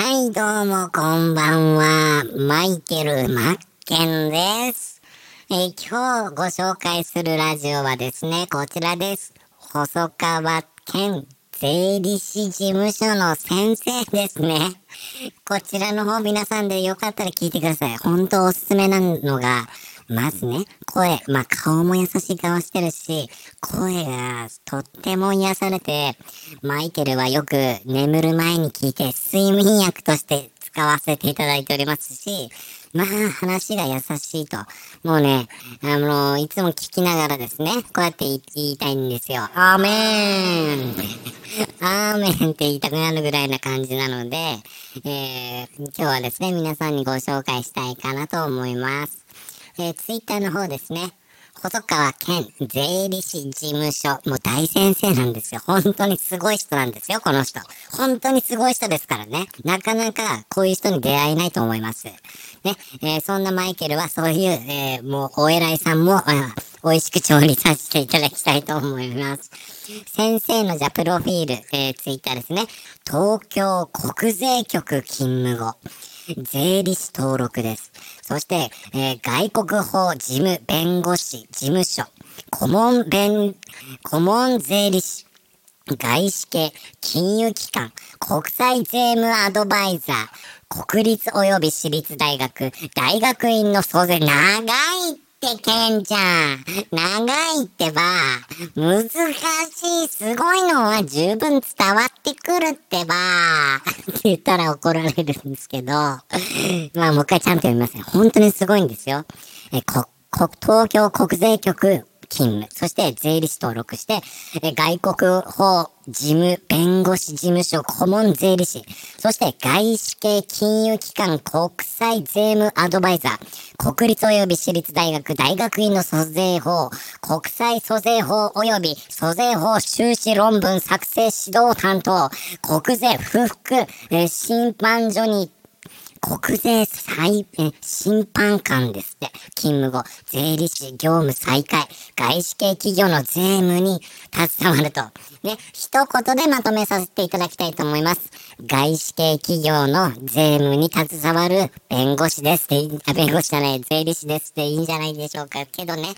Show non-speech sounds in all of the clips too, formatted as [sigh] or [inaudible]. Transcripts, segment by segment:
はい、どうもこんばんは。マイケル・マッケンです。えー今日ご紹介するラジオはですね、こちらです。細川県税理士事務所の先生ですね。こちらの方皆さんでよかったら聞いてください。本当おすすめなのが、まずね、声、まあ、顔も優しい顔してるし、声がとっても癒されて、マイケルはよく眠る前に聞いて睡眠薬として使わせていただいておりますし、まあ話が優しいと。もうね、あのいつも聞きながらですね、こうやって言いたいんですよ。アーメンアーメンって言いたくなるぐらいな感じなので、えー今日はですね、皆さんにご紹介したいかなと思います。えー、ツイッターの方ですね。細川健税理士事務所。もう大先生なんですよ。本当にすごい人なんですよ、この人。本当にすごい人ですからね。なかなかこういう人に出会えないと思います。ね、えーそんなマイケルはそういう、えーもうお偉いさんも、美味しく調理させていただきたいと思います。先生のじゃプロフィール、えー、ツイッターですね。東京国税局勤務後。税理士登録です。そして、えー外国法事務弁護士事務所、顧問弁、顧問税理士、外資系金融機関、国際税務アドバイザー、国立及び私立大学、大学院の総勢、長いって、ケンちゃん。長いってば。難しい、すごいのは十分伝わってくるってば。って言ったら怒られるんですけど。まあ、もう一回ちゃんと読みますね。本当にすごいんですよ。え、こ、こ、東京国税局勤務。そして税理士登録して、え外国法事務弁護士事務所顧問税理士。そして外資系金融機関国際税務アドバイザー。国立及び私立大学大学院の租税法。国際租税法及び租税法修士論文作成指導担当。国税不服、え審判所に国税裁、え審判官ですって。勤務後、税理士業務再開、外資系企業の税務に携わると。ね、一言でまとめさせていただきたいと思います。外資系企業の税務に携わる弁護士ですって、弁護士じゃない、税理士ですっていいんじゃないでしょうか。けどね、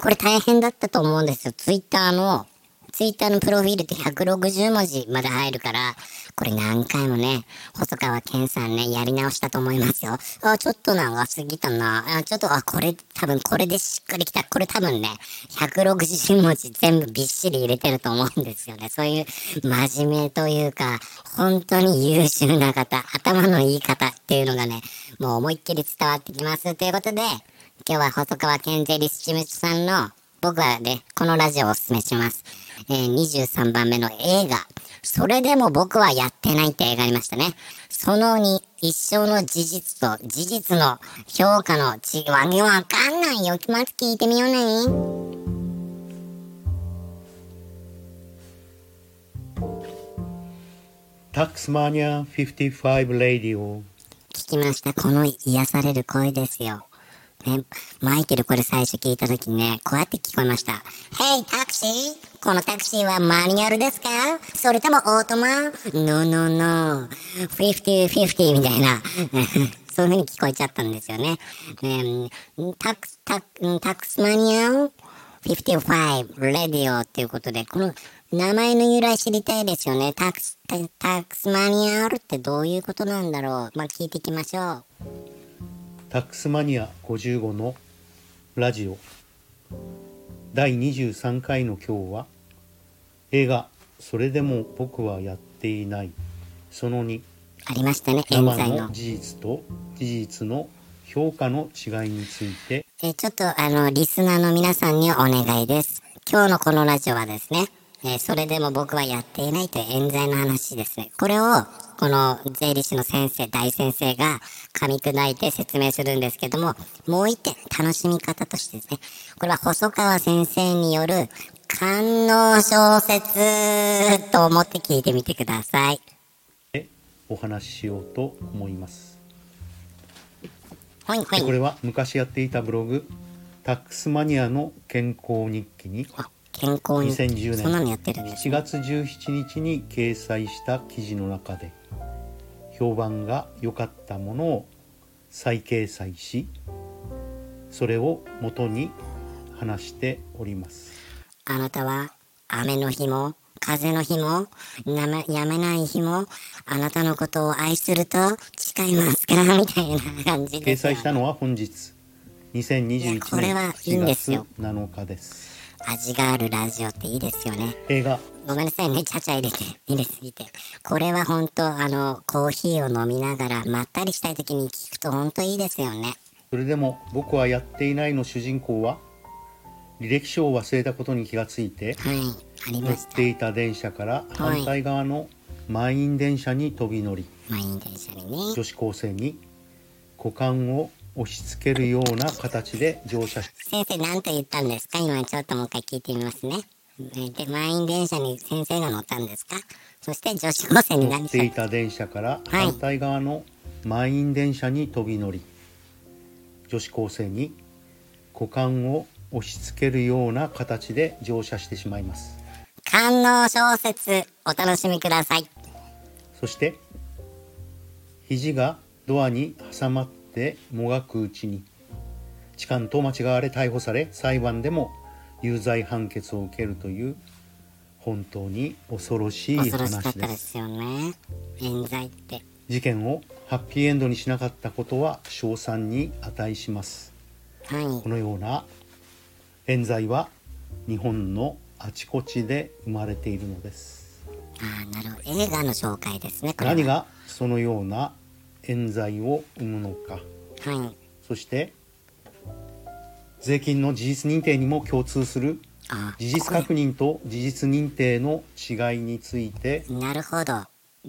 これ大変だったと思うんですよ。ツイッターのツイッターのプロフィールって160文字まで入るから、これ何回もね、細川健さんね、やり直したと思いますよ。あ、ちょっと長すぎたな。あ、ちょっと、あ、これ、多分これでしっくりきた。これ多分ね、160文字全部びっしり入れてると思うんですよね。そういう真面目というか、本当に優秀な方、頭のいい方っていうのがね、もう思いっきり伝わってきます。ということで、今日は細川健税理士事務所さんの僕はね、このラジオをおすすめします。えー23番目の映画。それでも僕はやってないって映画ありましたね。その2、一生の事実と事実の評価の違いわわかんないよ。まず聞いてみようね。Taxmania 55 Radio 聞きました。この癒される声ですよ。ね、マイケルこれ最初聞いた時にね、こうやって聞こえました。Hey, タクシーこのタクシーはマニュアルですか？それともオートマ ?No, no, no. 50-50みたいな。[laughs] そういう風に聞こえちゃったんですよね。ねタクス、タク、タクスマニアム55レディオっていうことで、この名前の由来知りたいですよね。タクス、タクスマニュアルってどういうことなんだろう？まあ、聞いていきましょう。タックスマニア55のラジオ第23回の今日は映画「それでも僕はやっていない」その2ありましたね、冤生罪のの。事実と事実の評価の違いについてえーちょっとあの、リスナーの皆さんにお願いです。今日のこのラジオはですね、えーそれでも僕はやっていないという冤罪の話ですね。これを、この税理士の先生、大先生が噛み砕いて説明するんですけども、もう一点、楽しみ方としてですね、これは細川先生による官能小説と思って聞いてみてください。でお話ししようと思いますほいほい。これは昔やっていたブログタックスマニアの健康日記にあ、健康に。2010そんなのや年ってるんです7月17日に掲載した記事の中で評判が良かったものを再掲載しそれを元に話しております。あなたは雨の日も風の日もやめやめない日もあなたのことを愛すると誓いますかみたいな感じで掲載したのは本日。2021いやこれ年はいいん7月ですよ。7日です味があるラジオっていいですよね。映画。ごめんなさいねちゃちゃ入れて。入れすぎて。これは本当あのコーヒーを飲みながらまったりしたい時に聞くと本当いいですよね。それでも僕はやっていないの主人公は履歴書を忘れたことに気がついてはいあり乗っました。ていた電車から反対側の満員電車に飛び乗り。満員電車にね。女子高生に股間を押し付けるような形で乗車し先生何と言ったんですか？今ちょっともう一回聞いてみますね。で満員電車に先生が乗ったんですか？そして女子高生に乗何してっていた電車から反対側の満員電車に飛び乗り女子高生に股間を押し付けるような形で乗車してしまいます。観音小説お楽しみください。そして肘がドアに挟まってもがくうちに。痴漢と間違われ逮捕され裁判でも有罪判決を受けるという本当に恐ろしい話ですすよね。冤罪って。事件をハッピーエンドにしなかったことは称賛に値します。はい。このような冤罪は日本のあちこちで生まれているのです。ああなるほど。映画の紹介ですね何がそのような冤罪を生むのかはいそして税金の事実認定にも共通するあ事実確認と事実認定の違いについてなるほど。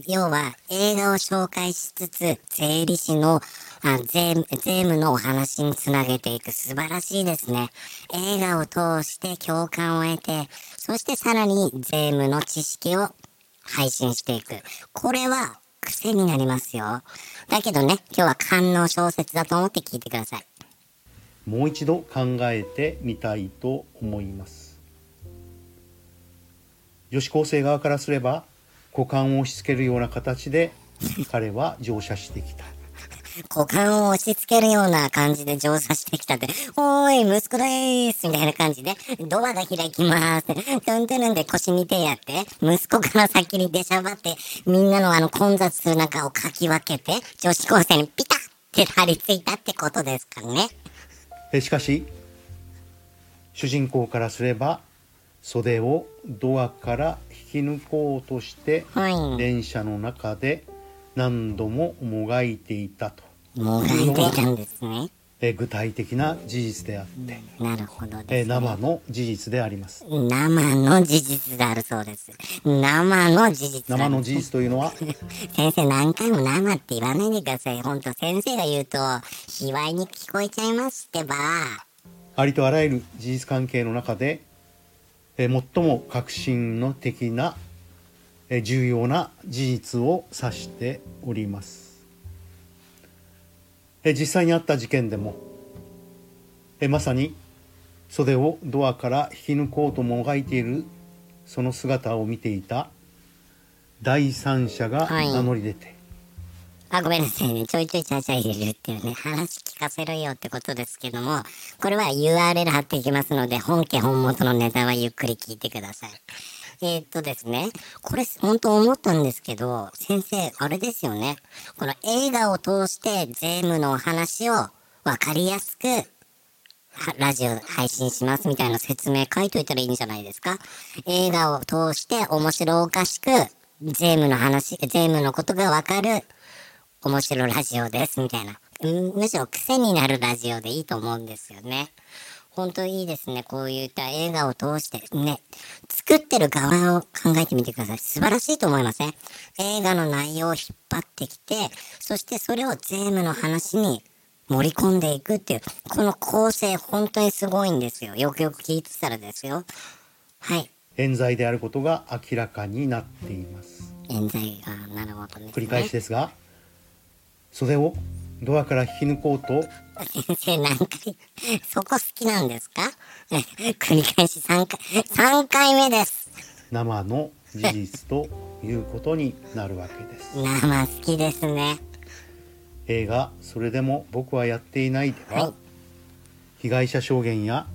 要は映画を紹介しつつ税理士のあ税務税務のお話につなげていく素晴らしいですね。映画を通して共感を得てそしてさらに税務の知識を配信していく。これは癖になりますよ。だけどね今日は官能小説だと思って聞いてください。もう一度考えてみたいと思います女子高生側からすれば股間を押し付けるような形で彼は乗車してきた股間を押し付けるような感じで乗車してきたって、おーい、息子でーすみたいな感じで、ドアが開きます。トントゥルンで腰に手やって、息子から先に出しゃばって、みんなのあの混雑する中をかき分けて、女子高生にピタッって張り付いたってことですかね。えしかし主人公からすれば袖をドアから引き抜こうとしてはい。電車の中で何度ももがいていたともがいていたんですね。え具体的な事実であって、なるほどね。生の事実であります生の事実であるそうです。生の事実生の事実というのは？先生何回も生って言わないでください。ほんと先生が言うと、卑猥に聞こえちゃいますってば。ありとあらゆる事実関係の中でえ最も革新の的なえ重要な事実を指しておりますえ実際にあった事件でもえまさに袖をドアから引き抜こうともがいているその姿を見ていた第三者がはい名乗り出て、あ、ごめんなさいね。ちょいちょいちゃちゃ入れるっていうね、話聞かせろよってことですけども、これは URL 貼っていきますので、本家本元のネタはゆっくり聞いてください。えーっとですね、これ本当思ったんですけど、先生、あれですよね。この映画を通して税務の話をわかりやすくラジオ配信しますみたいな説明書いといたらいいんじゃないですか映画を通して面白おかしく税務の話、税務のことがわかる面白ラジオですみたいな。むしろ癖になるラジオでいいと思うんですよね。本当いいですね。こういった映画を通してね、作ってる側を考えてみてください。素晴らしいと思いません？映画の内容を引っ張ってきて、そしてそれを税務の話に盛り込んでいくっていう、この構成本当にすごいんですよ。よくよく聞いてたらですよ。はい。冤罪であることが明らかになっています冤罪が、なるほどね。繰り返しですが袖をドアから引き抜こうと先生何回、そこ好きなんですか？[laughs] 繰り返し3回、3回目です。生の事実ということになるわけです生好きですね。映画「それでも僕はやっていない」では、はい被害者証言や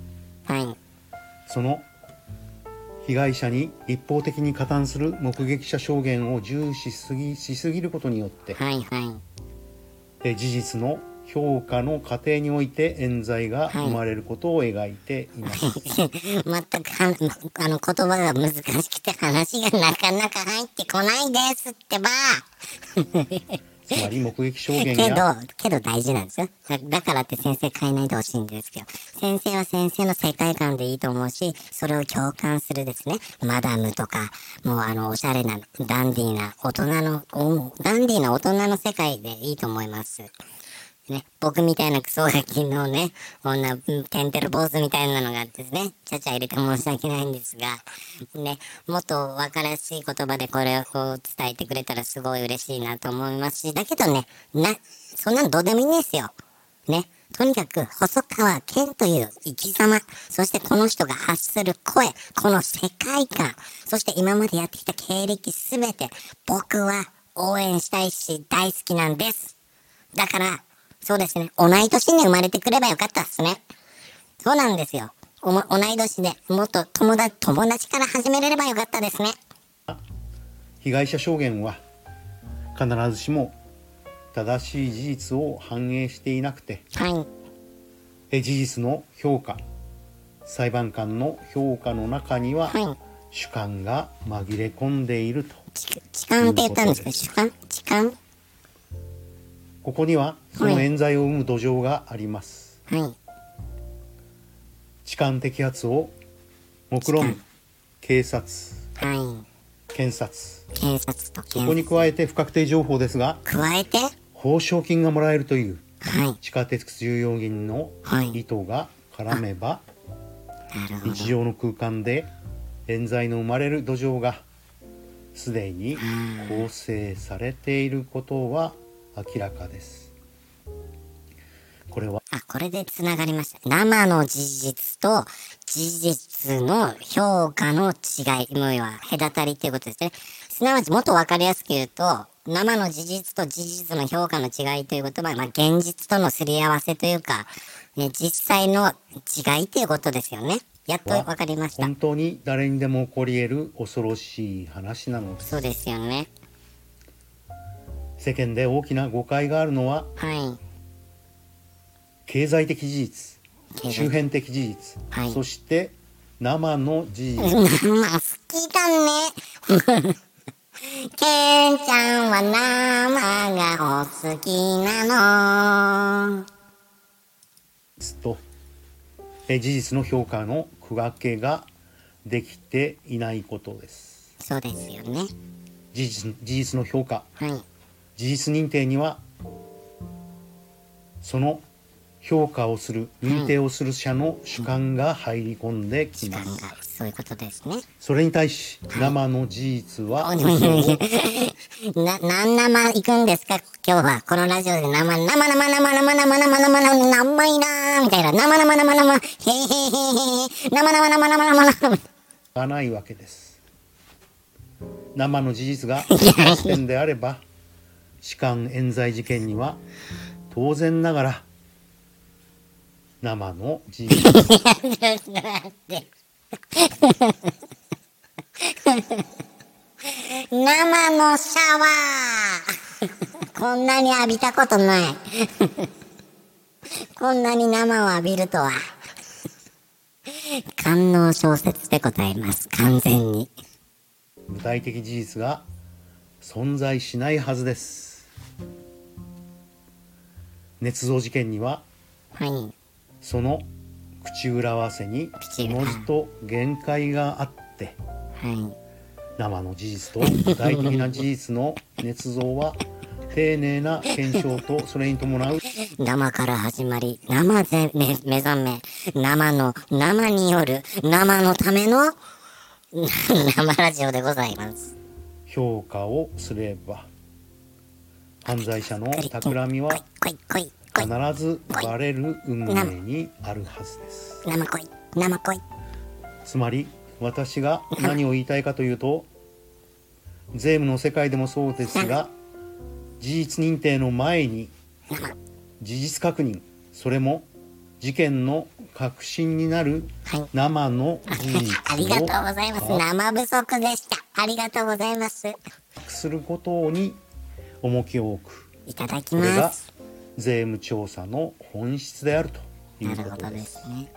はい。その被害者に一方的に加担する目撃者証言を重視しすぎしすぎることによって、はいはい。え事実の評価の過程において冤罪が生まれることを描いています、[laughs] 全くはあの言葉が難しくて話がなかなか入ってこないですってば。[laughs] つまり目撃証言けどや、けど大事なんですよ。だだからって先生変えないでほしいんですけど、先生は先生の世界観でいいと思うし、それを共感するですね、マダムとか、もうあの、おしゃれな、ダンディーな、大人の、おダンディーな大人の世界でいいと思います。ね、僕みたいなクソガキのね、こんな、テンテル坊主みたいなのがですね、ちゃちゃ入れて申し訳ないんですが、ね、もっとわかりやすい言葉でこれをこう伝えてくれたらすごい嬉しいなと思いますし、だけどね、な、そんなのどうでもいいんですよ。ね。とにかく、細川健という生き様、そしてこの人が発する声、この世界観、そして今までやってきた経歴すべて、僕は応援したいし大好きなんです。だから、そうですね。同い年に生まれてくればよかったですね。そうなんですよ。おも同い年でもっと友達、友達から始めれればよかったですね。被害者証言は必ずしも正しい事実を反映していなくてはい。え事実の評価裁判官の評価の中にははい。主観が紛れ込んでいるとち痴漢って言ったんですか痴漢痴漢ここにはその冤罪を生む土壌があります、はい。痴漢摘発を目論む警察は検察い。警察とここ検に加えて不確定情報ですが加えて、報奨金がもらえるというはい。地下鉄重要人のはい意図が絡めば。日常の空間で冤罪の生まれる土壌がすでに構成されていることは明らかですこれはあ、これで繋がりました。生の事実と事実の評価の違い、もは隔たりっていうことですね。すなわちもっとわかりやすく言うと、生の事実と事実の評価の違いということは、まあ現実とのすり合わせというか、ね、実際の違いっていうことですよね。やっとわかりました本。当に誰にでも起こり得る恐ろしい話なのですそうですよね。世間で大きな誤解があるのははい。経済的事実周辺的事実、はいそして生の事実 [laughs] 生好きだね。[laughs] ケンちゃんは生がお好きなの。とえ事実の評価の区分けができていないことですそうですよね。事実事実の評価はい。事実認定にはその評価をする認定をする者の主観が入り込んできます、がそういうことですね。それに対し生の事実はな、何生行くんですか今日は。このラジオで生、生、生、生、生、生、生、生、生、生、生、生いなーみたいな。生、生、生、生、へへへへへ。生、生、生、生、生、生。がないわけです生の事実が発点であれば痴漢冤罪事件には当然ながら生の事実 [laughs] 生のシャワー [laughs] こんなに浴びたことない。[laughs] こんなに生を浴びるとは。官能小説でございます。完全に。具体的事実が存在しないはずです捏造事件にははい。その口裏合わせに口裏おのずと限界があってはい。生の事実と具体的な事実の捏造は丁寧な検証とそれに伴う生から始まり、生で目目覚め、生の、生による、生のための、[laughs] 生ラジオでございます。評価をすれば犯罪者の企みは。必ずバレる運命にあるはずです生来い、生来い。つまり私が何を言いたいかというと税務の世界でもそうですが事実認定の前に生。事実確認それも事件の確信になるはい。生の事実ありがとうをございます。生不足でした。ありがとうございます。することに重きを置くいただきこれがます。税務調査の本質であるといなるほどうことでですすね。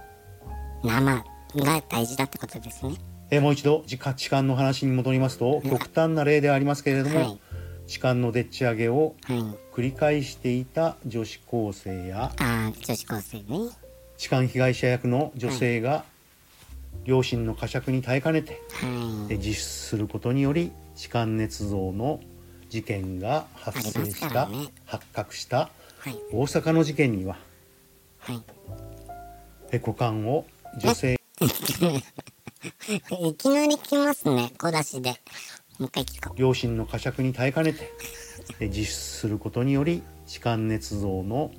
生が大事だってことですね。えーもう一度時価値観の話に戻りますと極端な例ではありますけれども、はい痴漢のでっち上げをはい。繰り返していた女子高生やああ、女子高生ね。痴漢被害者役の女性が両親の呵責に耐えかねてはい。え実施することにより痴漢捏造の事件が発生した、ね発覚したはい。大阪の事件にははい。え股間を女性 [laughs] いきなり来ますね。小出しで。もう一回聞こう。両親の呵責に耐えかねてえ実施することにより痴漢捏造の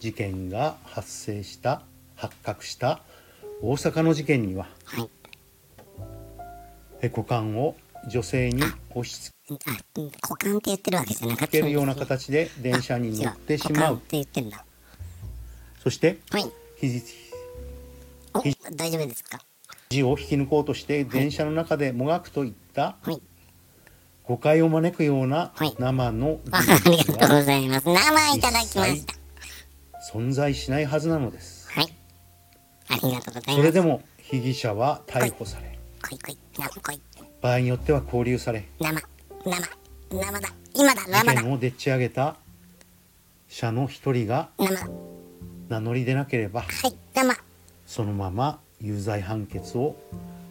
事件が発生した発覚した大阪の事件にははい。え股間を女性に押し付あ、股間って言ってるわけじゃなかったけるような形で電車に乗ってしまうあ違股間って言ってんだ。そしてはい。大丈夫ですか肘を引き抜こうとして電車の中でもがくといったはい。誤解を招くようなはい生のありがとうございます。生いただきました。存在しないはずなのですはい。ありがとうございます。それでも被疑者は逮捕され来い来い。生来い。場合によっては拘留され生。生。生だ。今だ。事生だ。件をでっち上げた者の一人が名乗り出なければい。生。そのまま有罪判決を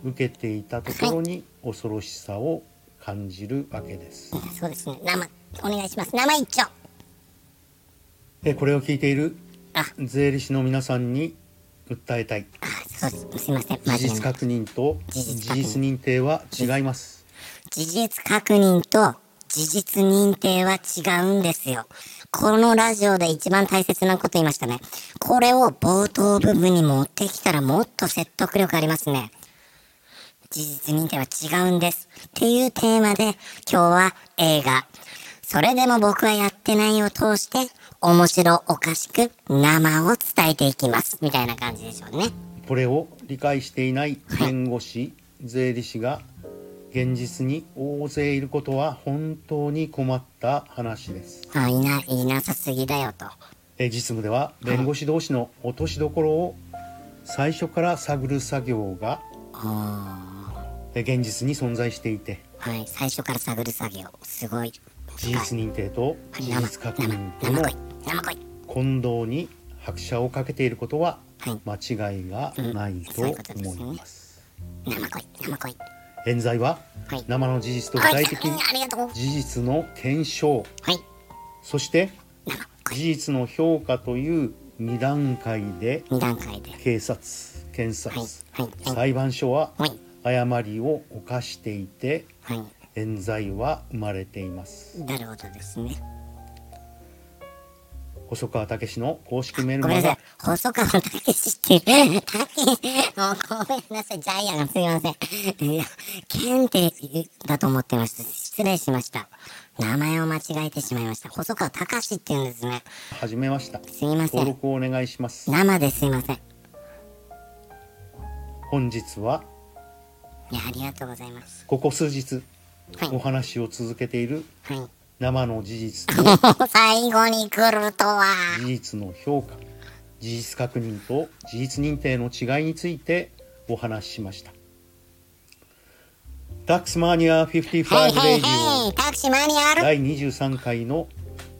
受けていたところに恐ろしさを感じるわけです。そうですね。生。お願いします。生一丁。えこれを聞いているあ、税理士の皆さんに訴えたいあ、そうです。すいません。事実確認と事実認定は違います。事実確認と事実認定は違うんですよ。このラジオで一番大切なこと言いましたね。これを冒頭部分に持ってきたらもっと説得力ありますね。事実認定は違うんです。っていうテーマで今日は映画。それでも僕はやってないを通して面白おかしく生を伝えていきます。みたいな感じでしょうね。これを理解していない弁護士、税理士が現実に大勢いることは本当に困った話です。あ、いな、いなさすぎだよと。え実務では弁護士同士の落としどころを最初から探る作業があえ現実に存在していてはい、最初から探る作業。すごい。事実認定とはい事実確認と生、の。混同に拍車をかけていることははい。間違いがないと思います。生来い。生来い。冤罪は？はい。生の事実と具体的はいありがとう。事実の検証はい。そして。事実の評価という2段階で。警察検察。裁判所ははい。誤りを犯していてはい。冤罪は生まれていますなるほどですね。細川武の公式メルマガごめんなさい。細川武史っていう、たけ、もうごめんなさい。ジャイアンがすいません。いや、ケンってだと思ってました。失礼しました。名前を間違えてしまいました。細川隆って言うんですね。始めましたすいません。登録をお願いします生ですいません。い本日はや、ありがとうございます。ここ数日はいお話を続けているはい。生の事実と [laughs] 最後に来るとは。事実の評価事実確認と事実認定の違いについてお話ししましたタックスマニア55はいはいレディはい。タクマニュア第23回の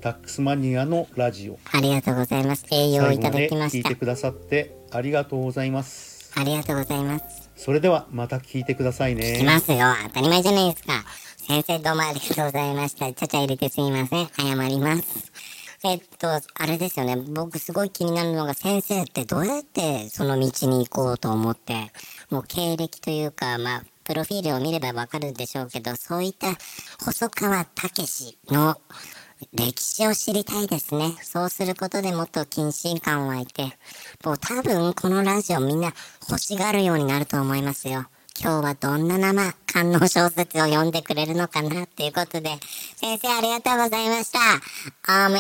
タックスマニアのラジオありがとうございます。栄養をいただきました聞いて。くださってありがとうございますありがとうございます。それではまた聞いてください来ねますよ。当たり前じゃないですか。先生どうもありがとうございました。ちゃちゃ入れてすみません。謝ります。えっと、あれですよね。僕すごい気になるのが先生ってどうやってその道に行こうと思って、もう経歴というか、まあ、プロフィールを見ればわかるでしょうけど、そういった細川武史の歴史を知りたいですね。そうすることでもっと謹慎感湧いて、もう多分このラジオみんな欲しがるようになると思いますよ。今日はどんな生観音小説を読んでくれるのかなっていうことで、先生ありがとうございました。アーメ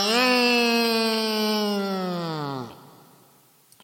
ン